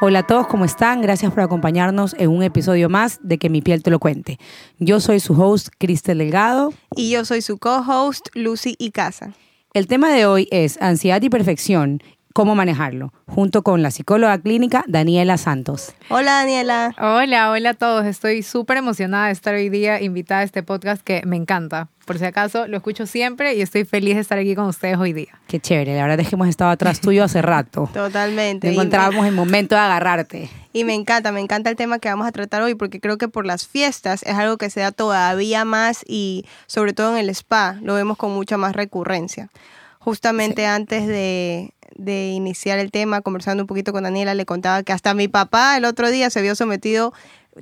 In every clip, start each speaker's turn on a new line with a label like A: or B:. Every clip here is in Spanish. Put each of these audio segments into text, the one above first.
A: Hola a todos, ¿cómo están? Gracias por acompañarnos en un episodio más de Que mi piel te lo cuente. Yo soy su host, Cristel Delgado.
B: Y yo soy su co-host, Lucy Icaza.
A: El tema de hoy es ansiedad y perfección cómo manejarlo, junto con la psicóloga clínica Daniela Santos.
B: Hola Daniela.
C: Hola, hola a todos. Estoy súper emocionada de estar hoy día invitada a este podcast que me encanta. Por si acaso, lo escucho siempre y estoy feliz de estar aquí con ustedes hoy día.
A: Qué chévere, la verdad es que hemos estado atrás tuyo hace rato.
B: Totalmente.
A: encontrábamos el momento de agarrarte.
B: Y me encanta, me encanta el tema que vamos a tratar hoy porque creo que por las fiestas es algo que se da todavía más y sobre todo en el spa lo vemos con mucha más recurrencia. Justamente antes de, de iniciar el tema, conversando un poquito con Daniela, le contaba que hasta mi papá el otro día se vio sometido,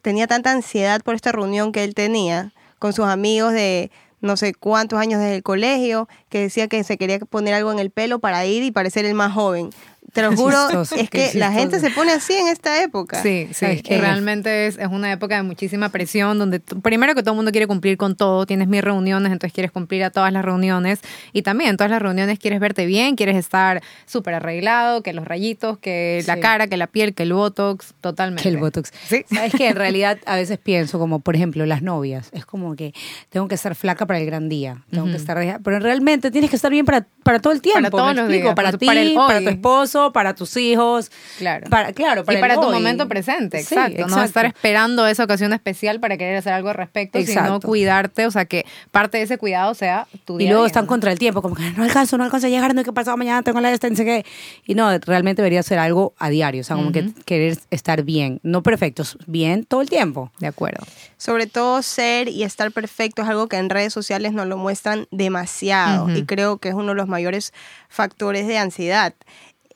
B: tenía tanta ansiedad por esta reunión que él tenía con sus amigos de no sé cuántos años desde el colegio, que decía que se quería poner algo en el pelo para ir y parecer el más joven. Te lo juro, es que la gente se pone así en esta época.
C: Sí, sí, es que realmente es, es, una época de muchísima presión, donde primero que todo el mundo quiere cumplir con todo, tienes mil reuniones, entonces quieres cumplir a todas las reuniones, y también en todas las reuniones quieres verte bien, quieres estar súper arreglado, que los rayitos, que la cara, que la piel, que el botox, totalmente.
A: Que el botox. Sí. Sabes que en realidad a veces pienso como, por ejemplo, las novias, es como que tengo que estar flaca para el gran día, tengo que estar, pero realmente tienes que estar bien para, para todo el tiempo, para todos los días, para, ti, para tu esposo, para tus hijos.
C: Claro.
A: Para, claro,
C: para y para tu momento presente, exacto, No estar esperando esa ocasión especial para querer hacer algo al respecto, sino cuidarte, o sea, que parte de ese cuidado sea tu día
A: Y luego están contra el tiempo, como que no alcanzo, no alcanzo a llegar, no hay que pasado mañana, tengo la esta, qué. Y no, realmente debería ser algo a diario, o sea, como que querer estar bien, no perfectos, bien todo el tiempo.
C: De acuerdo.
B: Sobre todo ser y estar perfecto es algo que en redes sociales nos lo muestran demasiado y creo que es uno de los mayores factores de ansiedad.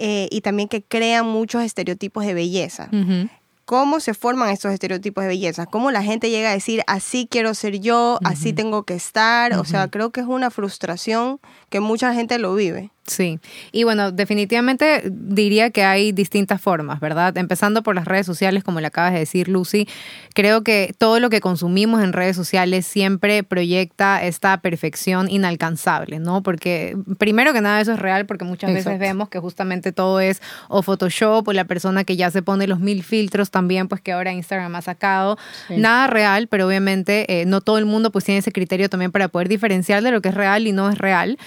B: Eh, y también que crean muchos estereotipos de belleza. ¿Cómo se forman estos estereotipos de belleza? ¿Cómo la gente llega a decir, así quiero ser yo, así tengo que estar? O sea, creo que es una frustración que mucha gente lo vive.
C: Sí, y bueno, definitivamente diría que hay distintas formas, ¿verdad? Empezando por las redes sociales, como le acabas de decir, Lucy, creo que todo lo que consumimos en redes sociales siempre proyecta esta perfección inalcanzable, ¿no? Porque primero que nada eso es real, porque muchas veces vemos que justamente todo es o Photoshop o la persona que ya se pone los mil filtros también, pues que ahora Instagram ha sacado. Nada real, pero obviamente eh, no todo el mundo pues tiene ese criterio también para poder diferenciar de lo que es real y no es real.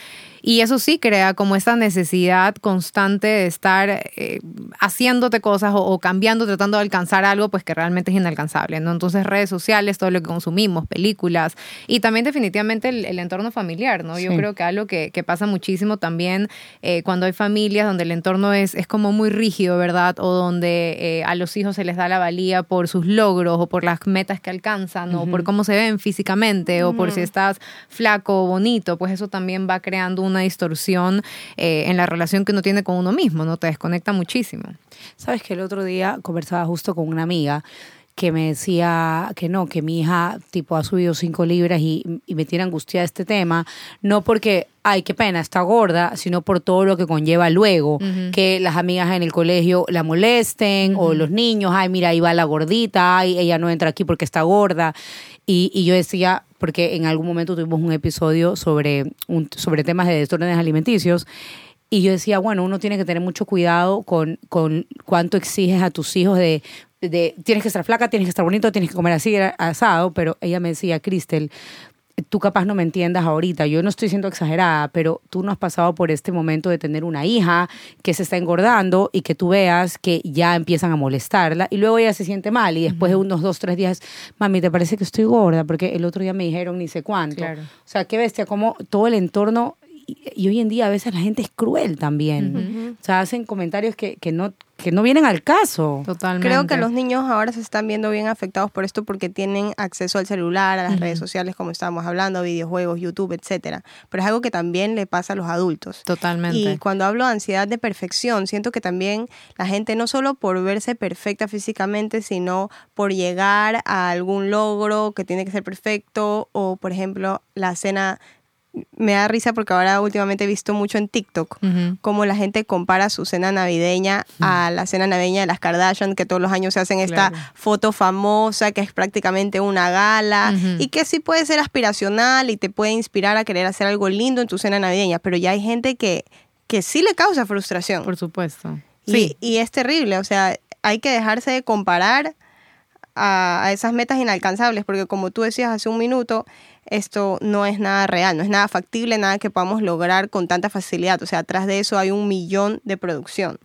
C: Y eso sí crea como esta necesidad constante de estar eh, haciéndote cosas o, cambiando, tratando de alcanzar algo pues que realmente es inalcanzable, ¿no? Entonces redes sociales, todo lo que consumimos, películas y también definitivamente el, entorno familiar, ¿no? Yo creo que algo que, que pasa muchísimo también eh, cuando hay familias donde el entorno es, es como muy rígido, ¿verdad? O donde eh, a los hijos se les da la valía por sus logros o por las metas que alcanzan o por cómo se ven físicamente o por si estás flaco o bonito, pues eso también va creando un una distorsión eh, en la relación que uno tiene con uno mismo, ¿no? Te desconecta muchísimo.
A: Sabes que el otro día conversaba justo con una amiga que me decía que no, que mi hija tipo ha subido cinco libras y, me tiene angustia este tema, no porque, ay, qué pena, está gorda, sino por todo lo que conlleva luego, que las amigas en el colegio la molesten o los niños, ay, mira, ahí va la gordita, ay, ella no entra aquí porque está gorda. Y, y yo decía, porque en algún momento tuvimos un episodio sobre, un, sobre temas de desórdenes alimenticios. Y yo decía, bueno, uno tiene que tener mucho cuidado con, con cuánto exiges a tus hijos de, de, tienes que estar flaca, tienes que estar bonito, tienes que comer así asado, pero ella me decía, Cristel, tú capaz no me entiendas ahorita, yo no estoy siendo exagerada, pero tú no has pasado por este momento de tener una hija que se está engordando y que tú veas que ya empiezan a molestarla y luego ella se siente mal y después de unos dos, tres días, mami, ¿te parece que estoy gorda? Porque el otro día me dijeron ni sé cuánto. O sea, qué bestia, como todo el entorno y, hoy en día a veces la gente es cruel también. O sea, hacen comentarios que, que, no, que no vienen al caso.
C: Totalmente.
B: Creo que los niños ahora se están viendo bien afectados por esto porque tienen acceso al celular, a las redes sociales, como estábamos hablando, videojuegos, YouTube, etcétera. Pero es algo que también le pasa a los adultos.
C: Totalmente.
B: Y cuando hablo de ansiedad de perfección, siento que también la gente no solo por verse perfecta físicamente, sino por llegar a algún logro que tiene que ser perfecto o, por ejemplo, la cena me da risa porque ahora últimamente he visto mucho en TikTok cómo la gente compara su cena navideña a la cena navideña de las Kardashian, que todos los años se hacen esta
C: Claro.
B: foto famosa, que es prácticamente una gala, y que sí puede ser aspiracional y te puede inspirar a querer hacer algo lindo en tu cena navideña, pero ya hay gente que, que sí le causa frustración.
C: Por supuesto.
B: Y,
C: Sí.
B: y es terrible, o sea, hay que dejarse de comparar a, a esas metas inalcanzables, porque como tú decías hace un minuto, esto no es nada real, no es nada factible, nada que podamos lograr con tanta facilidad. O sea, atrás de eso hay un millón de producción.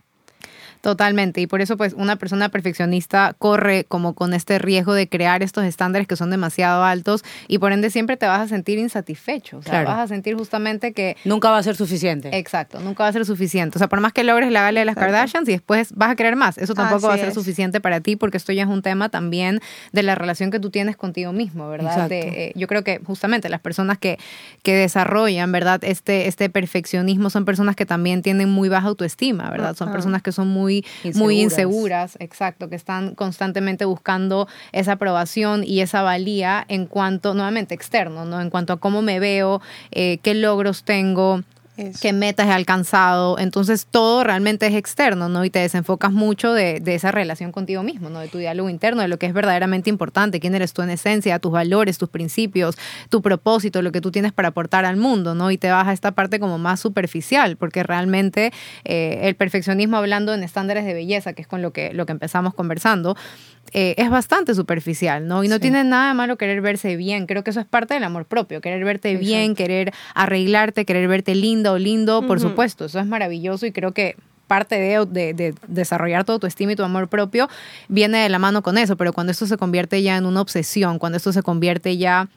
C: Totalmente, y por eso pues una persona perfeccionista corre como con este riesgo de crear estos estándares que son demasiado altos y por ende siempre te vas a sentir insatisfecho, o sea,
A: Claro.
C: vas a sentir justamente que
A: Nunca va a ser suficiente.
C: Exacto, nunca va a ser suficiente. O sea, por más que logres la gala de las
B: Exacto.
C: Kardashians y después vas a querer más, eso tampoco va a ser
B: es.
C: suficiente para ti porque esto ya es un tema también de la relación que tú tienes contigo mismo, ¿verdad?
A: Exacto.
C: De, eh, yo creo que justamente las personas que, que desarrollan, ¿verdad? Este, este perfeccionismo son personas que también tienen muy baja autoestima, ¿verdad? Son personas que son muy, muy
A: Inseguras.
C: inseguras, exacto, que están constantemente buscando esa aprobación y esa valía en cuanto, nuevamente, externo, ¿no? En cuanto a cómo me veo, eh, qué logros tengo,
B: Es-
C: qué metas he alcanzado. Entonces todo realmente es externo, ¿no? Y te desenfocas mucho de, de esa relación contigo mismo, ¿no? De tu diálogo interno, de lo que es verdaderamente importante, quién eres tú en esencia, tus valores, tus principios, tu propósito, lo que tú tienes para aportar al mundo, ¿no? Y te vas a esta parte como más superficial, porque realmente eh, el perfeccionismo hablando en estándares de belleza, que es con lo que, lo que empezamos conversando, eh, es bastante superficial, ¿no? Y no
A: Sí.
C: tiene nada de malo querer verse bien. Creo que eso es parte del amor propio, querer verte bien, querer arreglarte, querer verte linda o lindo, por supuesto, eso es maravilloso y creo que parte de, de, de desarrollar tu autoestima y tu amor propio viene de la mano con eso, pero cuando esto se convierte ya en una obsesión, cuando esto se convierte ya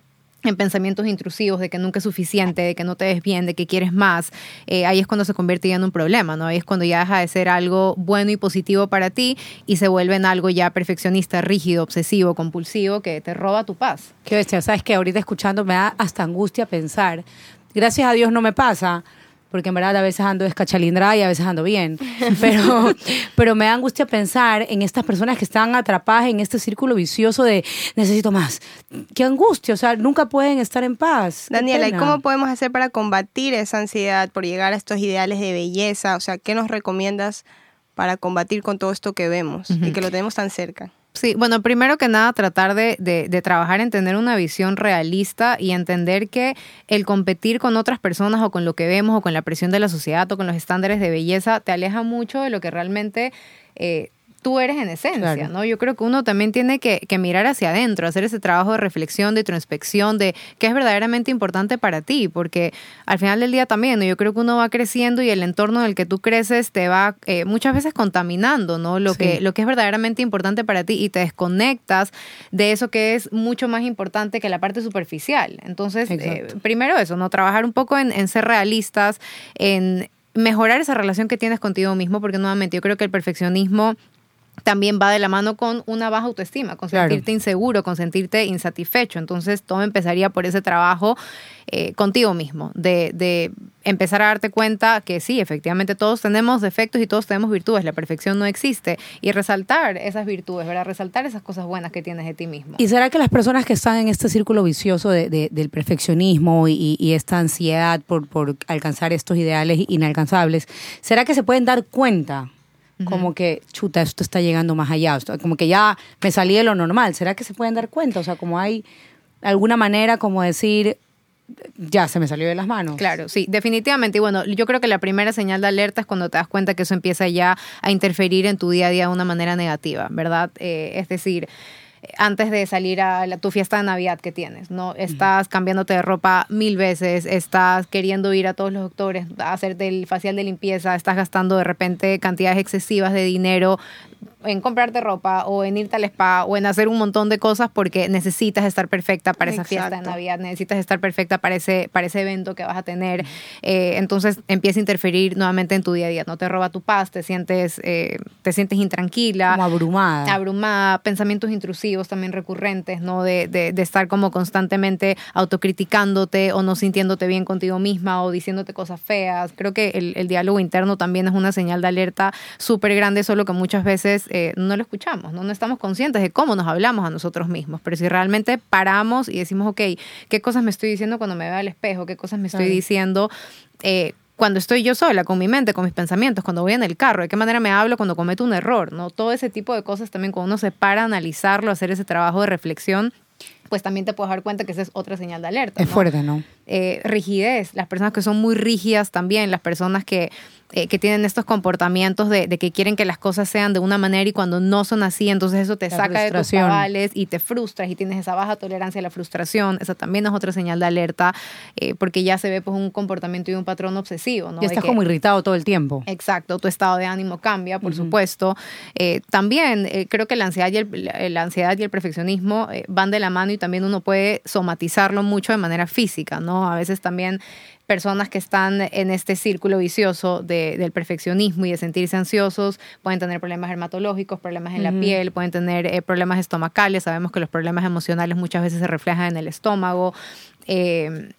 C: en pensamientos intrusivos de que nunca es suficiente, de que no te ves bien, de que quieres más, eh, ahí es cuando se convierte ya en un problema, ¿no? Ahí es cuando ya deja de ser algo bueno y positivo para ti y se vuelve en algo ya perfeccionista, rígido, obsesivo, compulsivo, que te roba tu paz.
A: Qué bestia, sabes que ahorita escuchando me da hasta angustia pensar. Gracias a Dios no me pasa, porque en verdad a veces ando descachalindrada y a veces ando bien. Pero, pero me da angustia pensar en estas personas que están atrapadas en este círculo vicioso de necesito más. Qué angustia, o sea, nunca pueden estar en paz.
B: Daniela, ¿y cómo podemos hacer para combatir esa ansiedad por llegar a estos ideales de belleza? O sea, ¿qué nos recomiendas para combatir con todo esto que vemos y que lo tenemos tan cerca?
C: Sí, bueno, primero que nada, tratar de, de- de trabajar en tener una visión realista y entender que el competir con otras personas o con lo que vemos o con la presión de la sociedad o con los estándares de belleza te aleja mucho de lo que realmente eh, tú eres en esencia,
A: Claro.
C: ¿no? Yo creo que uno también tiene que, que mirar hacia adentro, hacer ese trabajo de reflexión, de introspección, de qué es verdaderamente importante para ti, porque al final del día también, ¿no? yo creo que uno va creciendo y el entorno en el que tú creces te va eh, muchas veces contaminando, ¿no? Lo,
A: Sí.
C: que, lo que es verdaderamente importante para ti y te desconectas de eso que es mucho más importante que la parte superficial. Entonces, eh, primero eso, ¿no? Trabajar un poco en, en ser realistas, en mejorar esa relación que tienes contigo mismo, porque nuevamente yo creo que el perfeccionismo también va de la mano con una baja autoestima, con
A: Claro.
C: sentirte inseguro, con sentirte insatisfecho. Entonces, todo empezaría por ese trabajo eh, contigo mismo, de, de empezar a darte cuenta que sí, efectivamente todos tenemos defectos y todos tenemos virtudes, la perfección no existe, y resaltar esas virtudes, ¿verdad? Resaltar esas cosas buenas que tienes de ti mismo.
A: ¿Y será que las personas que están en este círculo vicioso de- de- del perfeccionismo y, y esta ansiedad por, por alcanzar estos ideales inalcanzables, será que se pueden dar cuenta? Como que, chuta, esto está llegando más allá, como que ya me salí de lo normal. ¿Será que se pueden dar cuenta? O sea, como hay alguna manera como decir, ya se me salió de las manos.
C: Claro, sí, definitivamente. Y bueno, yo creo que la primera señal de alerta es cuando te das cuenta que eso empieza ya a interferir en tu día a día de una manera negativa, ¿verdad? Eh, es decir, antes de salir a la- tu fiesta de Navidad que tienes, ¿no? Estás cambiándote de ropa mil veces, estás queriendo ir a todos los doctores a hacerte el facial de limpieza, estás gastando de repente cantidades excesivas de dinero en comprarte ropa o en irte al spa o en hacer un montón de cosas porque necesitas estar perfecta para esa fiesta de. Navidad, necesitas estar perfecta para ese, para ese evento que vas a tener. Eh, entonces empieza a interferir nuevamente en tu día a día. No te roba tu paz, te sientes, eh, te sientes intranquila
A: Como abrumada.
C: abrumada, pensamientos intrusivos también recurrentes, ¿no? De, de- de estar como constantemente autocriticándote o no sintiéndote bien contigo misma o diciéndote cosas feas. Creo que el, el diálogo interno también es una señal de alerta súper grande, solo que muchas veces eh, no lo escuchamos, ¿no? No estamos conscientes de cómo nos hablamos a nosotros mismos. Pero si realmente paramos y decimos, ok, ¿qué cosas me estoy diciendo cuando me veo al espejo? ¿Qué cosas me estoy diciendo? Eh, cuando estoy yo sola, con mi mente, con mis pensamientos, cuando voy en el carro, de qué manera me hablo cuando cometo un error, ¿no? Todo ese tipo de cosas también cuando uno se para a analizarlo, hacer ese trabajo de reflexión, pues también te puedes dar cuenta que esa es otra señal de alerta.
A: Es
C: ¿no?
A: fuerte, ¿no?
C: Eh, rigidez, las personas que son muy rígidas también, las personas que, eh, que tienen estos comportamientos de, de que quieren que las cosas sean de una manera y cuando no son así, entonces eso te
A: La
C: saca de tus cabales y te frustras y tienes esa baja tolerancia a la frustración. Esa también es otra señal de alerta eh, porque ya se ve pues un comportamiento y un patrón obsesivo. ¿no?
A: Y estás
C: que-
A: como irritado todo el tiempo.
C: Exacto, tu estado de ánimo cambia, por supuesto. Eh, también creo que la ansiedad y el, la- ansiedad y el perfeccionismo van de la mano y también uno puede somatizarlo mucho de manera física, ¿no? A veces también personas que están en este círculo vicioso de- del perfeccionismo y de sentirse ansiosos pueden tener problemas dermatológicos, problemas en la piel, pueden tener eh, problemas estomacales. Sabemos que los problemas emocionales muchas veces se reflejan en el estómago. Eh,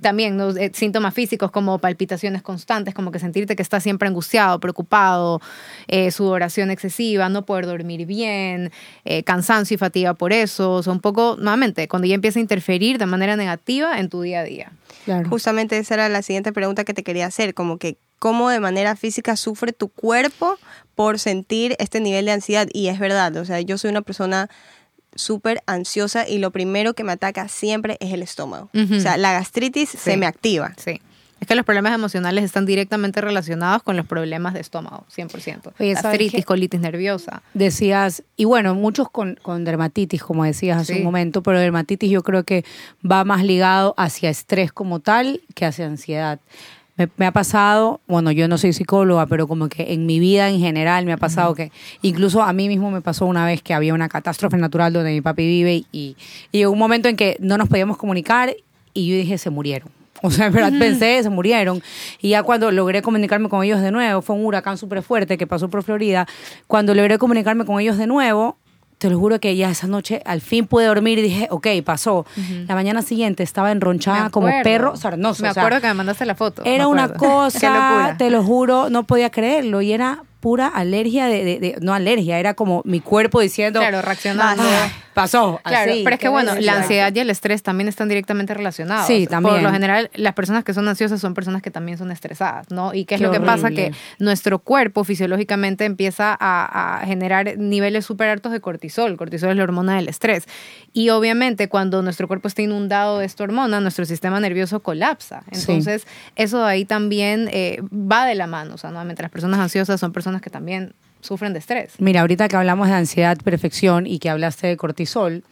C: también ¿no? Eh, síntomas físicos como palpitaciones constantes, como que sentirte que estás siempre angustiado, preocupado, eh, sudoración excesiva, no poder dormir bien, eh, cansancio y fatiga por eso. O sea, un poco, nuevamente, cuando ya empieza a interferir de manera negativa en tu día a día.
A: Claro.
B: Justamente esa era la siguiente pregunta que te quería hacer, como que cómo de manera física sufre tu cuerpo por sentir este nivel de ansiedad. Y es verdad, o sea, yo soy una persona súper ansiosa y lo primero que me ataca siempre es el estómago. O sea, la gastritis se me activa.
C: Sí. Es que los problemas emocionales están directamente relacionados con los problemas de estómago, 100%.
A: Oye, ¿sabes
C: Gastritis, colitis nerviosa.
A: Decías, y bueno, muchos con, con dermatitis, como decías hace
C: Sí.
A: un momento, pero dermatitis yo creo que va más ligado hacia estrés como tal que hacia ansiedad. Me, me ha pasado, bueno, yo no soy psicóloga, pero como que en mi vida en general me ha pasado que, incluso a mí mismo me pasó una vez que había una catástrofe natural donde mi papi vive y, y, llegó un momento en que no nos podíamos comunicar y yo dije, se murieron. O sea, en verdad pensé, se murieron. Y ya cuando logré comunicarme con ellos de nuevo, fue un huracán súper fuerte que pasó por Florida. Cuando logré comunicarme con ellos de nuevo, te lo juro que ya esa noche al fin pude dormir y dije, ok, pasó. La mañana siguiente estaba enronchada
C: Me
A: como perro sarnoso.
C: Me
A: o sea,
C: acuerdo que me mandaste la foto.
A: era
C: me
A: una cosa, te lo juro, no podía creerlo. Y era pura alergia de, de- de- no alergia, era como mi cuerpo diciendo,
C: Claro, reaccionando.
A: "Ah, pasó.
C: Claro,
A: así,
C: pero es que bueno, la ansiedad y el estrés también están directamente relacionados.
A: Sí, también.
C: Por lo general, las personas que son ansiosas son personas que también son estresadas, ¿no? Y qué es
A: Qué
C: lo que pasa que nuestro cuerpo fisiológicamente empieza a, a generar niveles súper altos de cortisol. Cortisol es la hormona del estrés. Y obviamente cuando nuestro cuerpo está inundado de esta hormona, nuestro sistema nervioso colapsa.
A: Sí.
C: Entonces, eso de ahí también eh, va de la mano. O sea, nuevamente las personas ansiosas son personas que también sufren de estrés.
A: Mira, ahorita que hablamos de ansiedad, perfección y que hablaste de cortisol,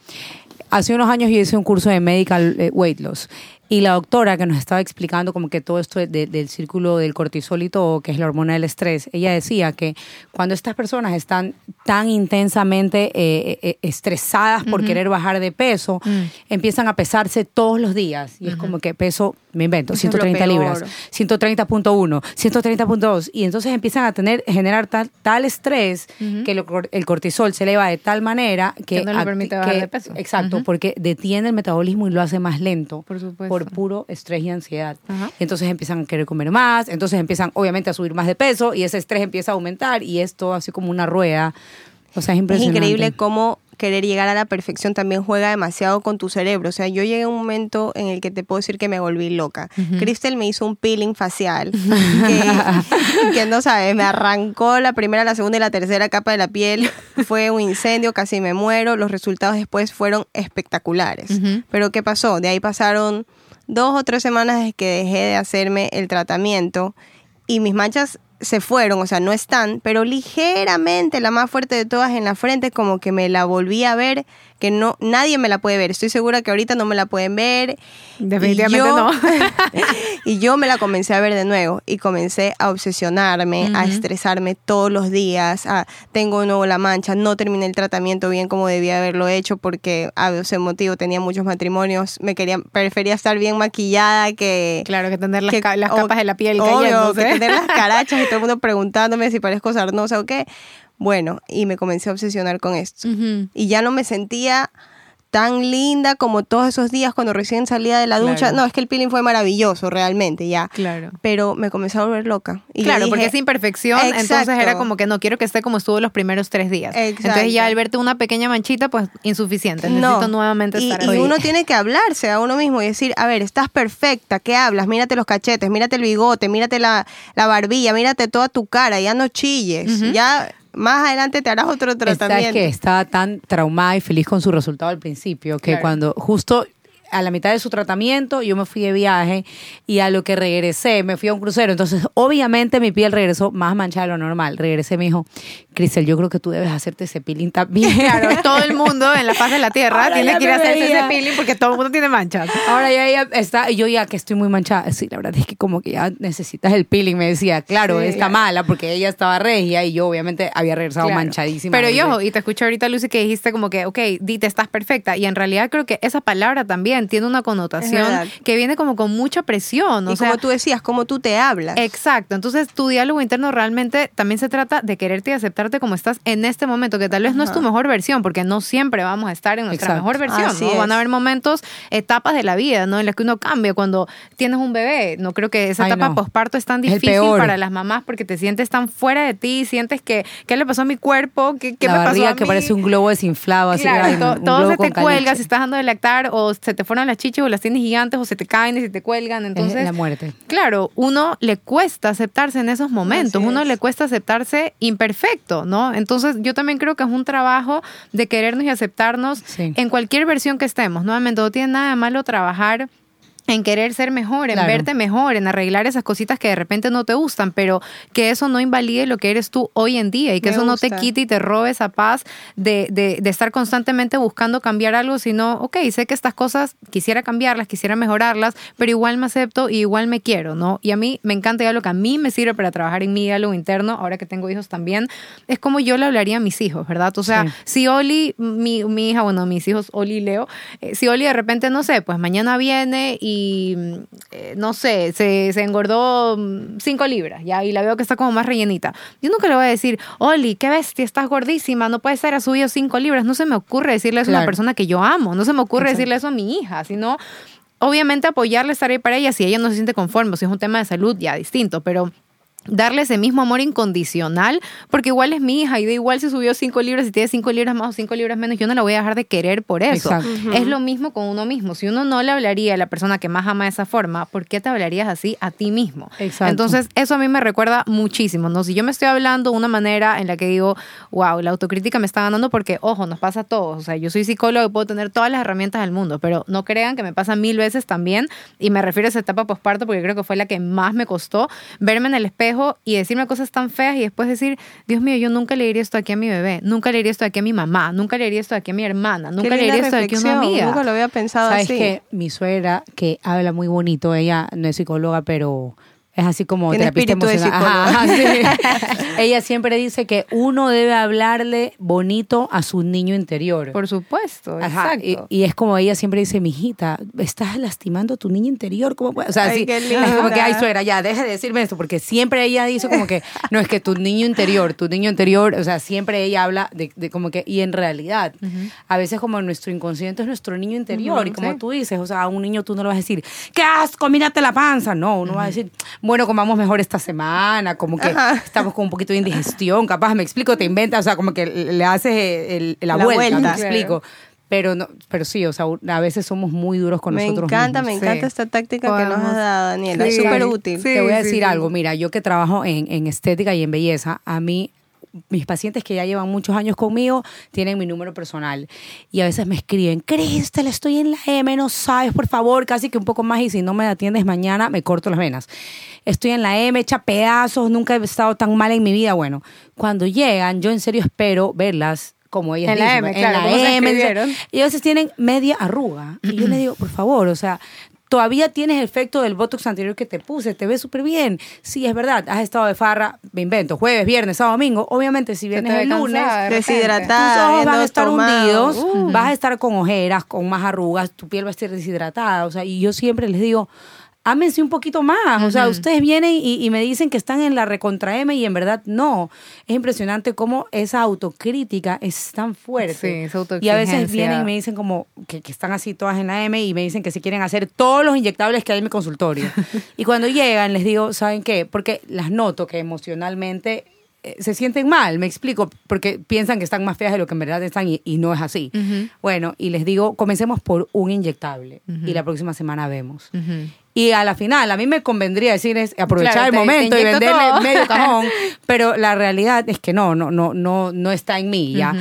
A: hace unos años yo hice un curso de medical eh, weight loss y la doctora que nos estaba explicando como que todo esto de- de- del círculo del cortisol y todo, que es la hormona del estrés, ella decía que cuando estas personas están tan intensamente eh, eh, estresadas por querer bajar de peso,
C: Mm.
A: empiezan a pesarse todos los días y es como que peso, me invento,
B: Eso es lo
A: 130 libras,
B: peor.
A: 130.1, 130.2 y entonces empiezan a tener generar tal, tal estrés que lo el cortisol se eleva de tal manera que,
C: Que no le permite bajar
A: que-
C: de peso.
A: Exacto, porque detiene el metabolismo y lo hace más lento
C: Por supuesto.
A: por puro estrés y ansiedad.
C: Ajá.
A: Y entonces empiezan a querer comer más, entonces empiezan obviamente a subir más de peso y ese estrés empieza a aumentar y es todo así como una rueda. O sea, es
B: Es
A: impresionante.
B: increíble cómo querer llegar a la perfección también juega demasiado con tu cerebro. O sea, yo llegué a un momento en el que te puedo decir que me volví loca. Crystal me hizo un peeling facial que, que no sabes, me arrancó la primera, la segunda y la tercera capa de la piel. Fue un incendio, casi me muero. Los resultados después fueron espectaculares.
C: Ujú.
B: Pero ¿qué pasó? De ahí pasaron dos o tres semanas desde que dejé de hacerme el tratamiento y mis manchas se fueron, o sea, no están, pero ligeramente la más fuerte de todas en la frente, como que me la volví a ver que no nadie me la puede ver. Estoy segura que ahorita no me la pueden ver.
C: Definitivamente
B: y yo,
C: no.
B: y yo me la comencé a ver de nuevo y comencé a obsesionarme, a estresarme todos los días. A, tengo de nuevo la mancha, no terminé el tratamiento bien como debía haberlo hecho porque a ese motivo tenía muchos matrimonios. Me quería, prefería estar bien maquillada que.
C: Claro, que tener las,
B: que-
C: ca- las
B: o-
C: capas de la piel
B: obvio,
C: cayéndose.
B: que tener las carachas y todo el mundo preguntándome si parezco sarnosa o qué. Bueno, y me comencé a obsesionar con esto. Y ya no me sentía tan linda como todos esos días cuando recién salía de la ducha.
A: Claro.
B: No, es que el peeling fue maravilloso, realmente, ya.
C: Claro.
B: Pero me comencé a volver loca. Y
C: claro,
B: dije,
C: porque es imperfección, entonces
B: Exacto.
C: era como que no quiero que esté como estuvo los primeros tres días. Entonces ya
B: Exacto.
C: al verte una pequeña manchita, pues insuficiente. Necesito nuevamente
B: y,
C: estar
B: y
C: ahí.
B: uno tiene que hablarse a uno mismo y decir, a ver, estás perfecta, ¿qué hablas? Mírate los cachetes, mírate el bigote, mírate la, la barbilla, mírate toda tu cara, ya no chilles, ya más adelante te harás otro tratamiento.
A: es que estaba tan traumada y feliz con su resultado al principio que
C: Claro.
A: cuando justo a la mitad de su tratamiento yo me fui de viaje y a lo que regresé me fui a un crucero. Entonces, obviamente mi piel regresó más manchada de lo normal. Regresé me dijo, Cristel, yo creo que tú debes hacerte ese peeling también.
C: Claro, todo el mundo en la faz de la tierra
A: Ahora
C: tiene
A: ya
C: que ir a hacerse
A: veía.
C: ese peeling porque todo el mundo tiene manchas.
A: Ahora ya ella está, y yo ya que estoy muy manchada. Sí, la verdad es que como que ya necesitas el peeling, me decía. Claro,
B: Sí.
A: está mala porque ella estaba regia y yo obviamente había regresado
C: Claro.
A: manchadísima.
C: Pero yo, y te escucho ahorita, Lucy, que dijiste como que, ok, Dite, estás perfecta. Y en realidad creo que esa palabra también tiene una connotación que viene como con mucha presión. O
B: y
C: sea,
B: como tú decías, como tú te hablas.
C: Exacto, entonces tu diálogo interno realmente también se trata de quererte y aceptarte como estás en este momento, que tal vez no es tu mejor versión, porque no siempre vamos a estar en nuestra
A: Exacto.
C: mejor versión,
B: Así
C: ¿no? Van a haber momentos, etapas de la vida, ¿no? En las que uno cambia cuando tienes un bebé. No creo que esa
A: Ay,
C: etapa
A: no.
C: posparto es tan difícil para las mamás porque te sientes tan fuera de ti, sientes que, ¿qué le pasó a mi cuerpo? ¿Qué, qué
A: la
C: me pasó a
A: que
C: mí?
A: parece un globo desinflado, así
C: Claro,
A: ay,
C: to-
A: un
C: todo
A: globo
C: se te cuelga si estás dando de lactar o se te fueron las chichis o las tienes gigantes o se te caen y se te cuelgan.
A: Es
C: Entonces,
A: la muerte.
C: Claro, uno le cuesta aceptarse en esos momentos,
B: Así
C: uno
B: es.
C: le cuesta aceptarse imperfecto, ¿no? Entonces yo también creo que es un trabajo de querernos y aceptarnos
A: Sí.
C: en cualquier versión que estemos. Nuevamente, no tiene nada de malo trabajar en querer ser mejor, en
A: Claro.
C: verte mejor, en arreglar esas cositas que de repente no te gustan, pero que eso no invalide lo que eres tú hoy en día y que
B: Me
C: eso no te quite y te robe esa paz de, de, de estar constantemente buscando cambiar algo, sino, ok, sé que estas cosas quisiera cambiarlas, quisiera mejorarlas, pero igual me acepto y igual me quiero, ¿no? Y a mí me encanta ya lo que a mí me sirve para trabajar en mi diálogo interno, ahora que tengo hijos también, es como yo le hablaría a mis hijos, ¿verdad? O sea,
A: Sí.
C: si Oli, mi, mi hija, bueno, mis hijos, Oli y Leo, eh, si Oli de repente, no sé, pues mañana viene y, mm, eh, no sé, se, se engordó 5 libras, ya, y la veo que está como más rellenita. Yo nunca le voy a decir, Oli, qué bestia, estás gordísima, no puede ser, has subido 5 libras. No se me ocurre decirle eso a una persona que yo amo, no se me ocurre
A: Exacto.
C: decirle eso a mi hija, sino... Obviamente apoyarle, estar ahí para ella, si ella no se siente conforme, si es un tema de salud, ya distinto, pero darle ese mismo amor incondicional, porque igual es mi hija y da igual si subió cinco libras, si tiene cinco libras más o cinco libras menos, yo no la voy a dejar de querer por eso.
A: Exacto.
C: Es lo mismo con uno mismo. Si uno no le hablaría a la persona que más ama de esa forma, ¿por qué te hablarías así a ti mismo?
A: Exacto.
C: Entonces, eso a mí me recuerda muchísimo, ¿no? Si yo me estoy hablando de una manera en la que digo, wow, la autocrítica me está ganando porque, ojo, nos pasa a todos. O sea, yo soy psicólogo y puedo tener todas las herramientas del mundo, pero no crean que me pasa mil veces también. Y me refiero a esa etapa posparto porque creo que fue la que más me costó verme en el espejo y decirme cosas tan feas y después decir, Dios mío, yo nunca le diría esto aquí a mi bebé, nunca le diría esto aquí a mi mamá, nunca le diría esto aquí a mi hermana, nunca le diría esto aquí a una amiga.
B: Nunca lo había pensado
A: Sabes
B: así.
A: que mi suegra, que habla muy bonito, ella no es psicóloga, pero es así como
B: Tiene
A: terapista emocional. Ajá, sí. ella siempre dice que uno debe hablarle bonito a su niño interior.
C: Por supuesto,
A: Ajá,
C: exacto.
A: y, y es como ella siempre dice, mijita, estás lastimando a tu niño interior, ¿cómo puede? O sea,
B: Ay,
A: sí, es como que, ay, suegra, ya, deja de decirme esto, porque siempre ella dice como que, no, es que tu niño interior, tu niño interior, o sea, siempre ella habla de, de como que, y en realidad, a veces como nuestro inconsciente es nuestro niño interior, y como
C: sí.
A: tú dices, o sea, a un niño tú no le vas a decir, qué asco, mírate la panza, no, uno va a decir, bueno, comamos mejor esta semana, como que estamos con un poquito de indigestión, capaz, me explico, te inventas, o sea, como que le haces el, el- la,
B: La
A: vuelta,
B: vuelta.
A: me explico. Pero, no, pero sí, o sea, a veces somos muy duros con
B: me
A: nosotros
B: encanta,
A: mismos.
B: me encanta
C: Sí.
B: esta táctica que nos has dado, Daniela. Es súper útil.
C: Sí.
A: Te voy a decir algo, mira, yo que trabajo en, en estética y en belleza, a mí, mis pacientes que ya llevan muchos años conmigo tienen mi número personal y a veces me escriben, Cristel, estoy en la M, no sabes, por favor, casi que un poco más y si no me atiendes mañana me corto las venas. Estoy en la M, hecha pedazos, nunca he estado tan mal en mi vida. Bueno, cuando llegan, yo en serio espero verlas como ellas
C: En la
A: dicen,
C: M,
A: en
C: claro,
A: la
C: como se
A: M, y a veces tienen media arruga. Y yo le digo, por favor, o sea, todavía tienes efecto del Botox anterior que te puse, te ves súper bien. Sí, es verdad, has estado de farra, me invento, jueves, viernes, sábado, domingo. Obviamente, si vienes el lunes,
C: de.
B: Deshidratada.
A: tus ojos van a estar
B: tomado.
A: hundidos,
C: Uh.
A: vas a estar con ojeras, con más arrugas, tu piel va a estar deshidratada. O sea, y yo siempre les digo, ámense un poquito más. O sea, ustedes vienen y, y me dicen que están en la recontra M y en verdad no. Es impresionante cómo esa autocrítica es tan fuerte.
C: Sí, esa
A: Y a veces vienen y me dicen como que, que están así todas en la M y me dicen que se quieren hacer todos los inyectables que hay en mi consultorio. y cuando llegan les digo, ¿saben qué? Porque las noto que emocionalmente se sienten mal, me explico, porque piensan que están más feas de lo que en verdad están y, y no es así. Bueno, y les digo, comencemos por un inyectable y la próxima semana vemos. Y a la final, a mí me convendría decir es aprovechar
C: Claro,
A: el
C: te-
A: momento
C: te
A: y venderle
C: todo.
A: medio cajón, pero la realidad es que no, no, no, no, no está en mí ya.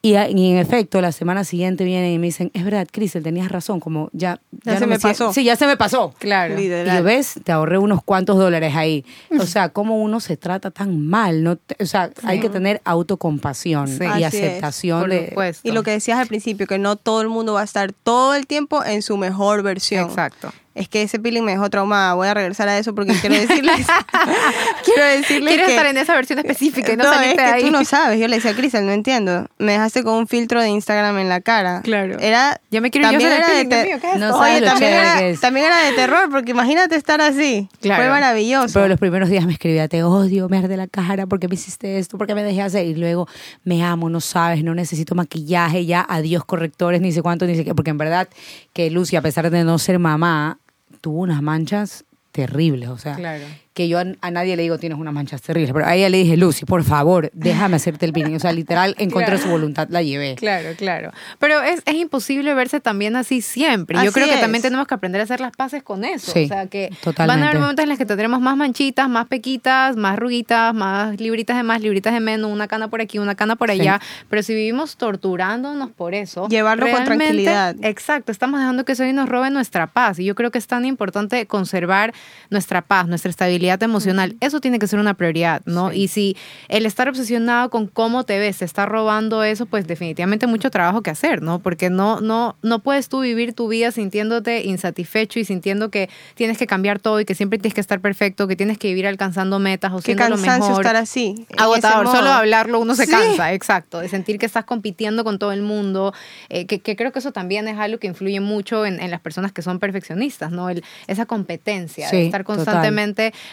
A: Y, a- y en efecto, la semana siguiente vienen y me dicen, es verdad, Cristel, tenías razón, como ya,
B: Ya se
A: no
B: me pasó.
A: Sí, ya se me pasó.
C: Claro.
A: Y ves, te ahorré unos cuantos dólares ahí. O sea, cómo uno se trata tan mal, ¿no? Te- O sea, hay que tener autocompasión
C: Sí.
A: y
B: Así es,
A: aceptación
C: Por
A: de...
C: supuesto.
B: Y lo que decías al principio, que no todo el mundo va a estar todo el tiempo en su mejor versión.
C: Exacto.
B: Es que ese peeling me dejó traumada. Voy a regresar a eso porque quiero decirles. quiero decirles
C: Quieres
B: que.
C: estar en esa versión específica y no,
B: no, es que
C: ahí.
B: tú no sabes. Yo le decía a Crisel, no entiendo. Me dejaste con un filtro de Instagram en la cara.
C: Claro.
B: Era.
C: Ya me quiero yo
B: también
C: el
B: era de te-
C: mío, ¿qué es
A: No
B: Oye, también era,
A: es.
B: también era de terror, porque imagínate estar así.
C: Claro.
B: Fue maravilloso.
A: Pero los primeros días me escribía, te odio, me arde la cara, porque me hiciste esto? porque me dejé hacer? Y luego, me amo, no sabes, no necesito maquillaje, ya, adiós correctores, ni sé cuánto, ni sé qué. Porque en verdad que Lucy, a pesar de no ser mamá, tuvo unas manchas terribles, o sea,
C: Claro.
A: Que yo a, a nadie le digo tienes unas manchas terribles, pero a ella le dije, Lucy, por favor, déjame hacerte el peeling. O sea, literal, en contra de su voluntad la llevé.
C: Claro, claro. Pero es, es imposible verse también así siempre. Yo creo que también tenemos que aprender a hacer las paces con eso.
A: Sí,
C: o sea, que van a haber momentos en los que tendremos más manchitas, más pequitas, más ruguitas, más libritas de más, libritas de menos, una cana por aquí, una cana por
A: Sí.
C: allá. Pero si vivimos torturándonos por eso.
B: Llevarlo con tranquilidad.
C: Exacto, estamos dejando que eso hoy nos robe nuestra paz. Y yo creo que es tan importante conservar nuestra paz, nuestra estabilidad emocional. Eso tiene que ser una prioridad, ¿no? Y si el estar obsesionado con cómo te ves te está robando eso, pues definitivamente mucho trabajo que hacer, ¿no? Porque no, no, no puedes tú vivir tu vida sintiéndote insatisfecho y sintiendo que tienes que cambiar todo y que siempre tienes que estar perfecto, que tienes que vivir alcanzando metas o siendo lo mejor.
B: estar así.
C: Agotador, solo hablarlo uno se
B: Sí.
C: cansa, exacto, de sentir que estás compitiendo con todo el mundo, eh, que, que creo que eso también es algo que influye mucho en, en las personas que son perfeccionistas, ¿no? El, esa competencia,
A: Sí,
C: de estar
A: total.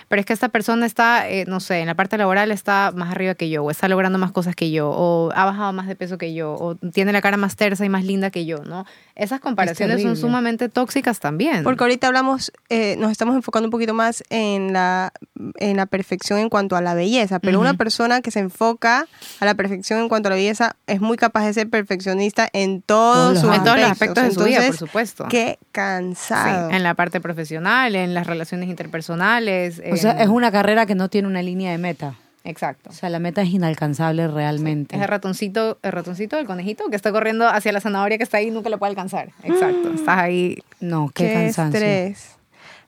C: Pero es que esta persona está, eh, no sé, en la parte laboral está más arriba que yo, o está logrando más cosas que yo, o ha bajado más de peso que yo, o tiene la cara más tersa y más linda que yo, ¿no? Esas comparaciones son sumamente tóxicas también.
B: Porque ahorita hablamos, eh, nos estamos enfocando un poquito más en la, en la perfección en cuanto a la belleza, pero una persona que se enfoca a la perfección en cuanto a la belleza es muy capaz de ser perfeccionista en todos, sus
C: en todos los
B: aspectos.
C: aspectos de su vida, por supuesto.
B: Qué
C: Sí,
B: cansado.
C: en la parte profesional, en las relaciones interpersonales.
A: O sea,
C: en-
A: es una carrera que no tiene una línea de meta.
C: Exacto.
A: O sea, la meta es inalcanzable realmente.
C: Es el ratoncito, el ratoncito del conejito que está corriendo hacia la zanahoria que está ahí y nunca lo puede alcanzar. Exacto. Estás ahí.
A: No, qué,
B: Qué,
A: cansancio.
B: estrés.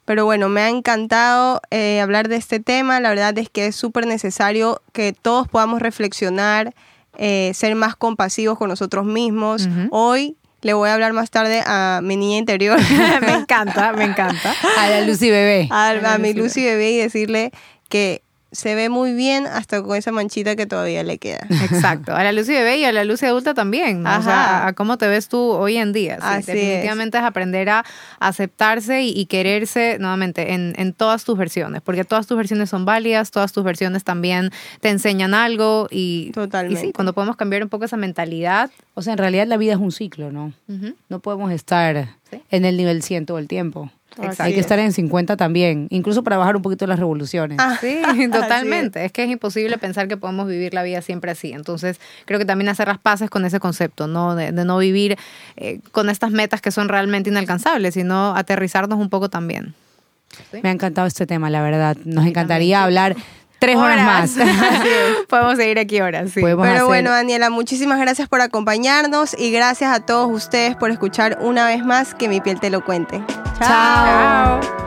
B: Pero bueno, me ha encantado eh, hablar de este tema. La verdad es que es súper necesario que todos podamos reflexionar, eh, ser más compasivos con nosotros mismos. Hoy le voy a hablar más tarde a mi niña interior,
C: me encanta, me encanta.
A: A la Lucy bebé.
B: a, mi
C: Lucy
B: Lucy bebé y decirle que se ve muy bien hasta con esa manchita que todavía le queda.
C: Exacto. A la Lucy bebé y a la Lucy adulta también. ¿no? O sea,
B: Ajá.
C: a, cómo te ves tú hoy en día. Sí,
B: Así
C: definitivamente es. aprender a aceptarse y, y quererse nuevamente en, en todas tus versiones. Porque todas tus versiones son válidas, todas tus versiones también te enseñan algo. Y,
B: Totalmente.
C: y sí, cuando podemos cambiar un poco esa mentalidad.
A: O sea, en realidad la vida es un ciclo, ¿no? No podemos estar
C: Sí.
A: en el nivel 100 todo el tiempo.
C: Exacto.
A: Hay que estar en 50 también, incluso para bajar un poquito las revoluciones.
B: Ah,
C: Sí, totalmente. Es que es imposible pensar que podemos vivir la vida siempre así. Entonces, creo que también hacer las paces con ese concepto, ¿no? De, de no vivir eh, con estas metas que son realmente inalcanzables, sino aterrizarnos un poco también. ¿Sí?
A: Me ha encantado este tema, la verdad. Nos encantaría hablar tres horas, más.
C: Podemos seguir aquí horas, sí.
A: Podemos
B: Pero
A: hacer-
B: bueno, Daniela, muchísimas gracias por acompañarnos y gracias a todos ustedes por escuchar una vez más que mi piel te lo cuente.
A: Chao.
C: Chao.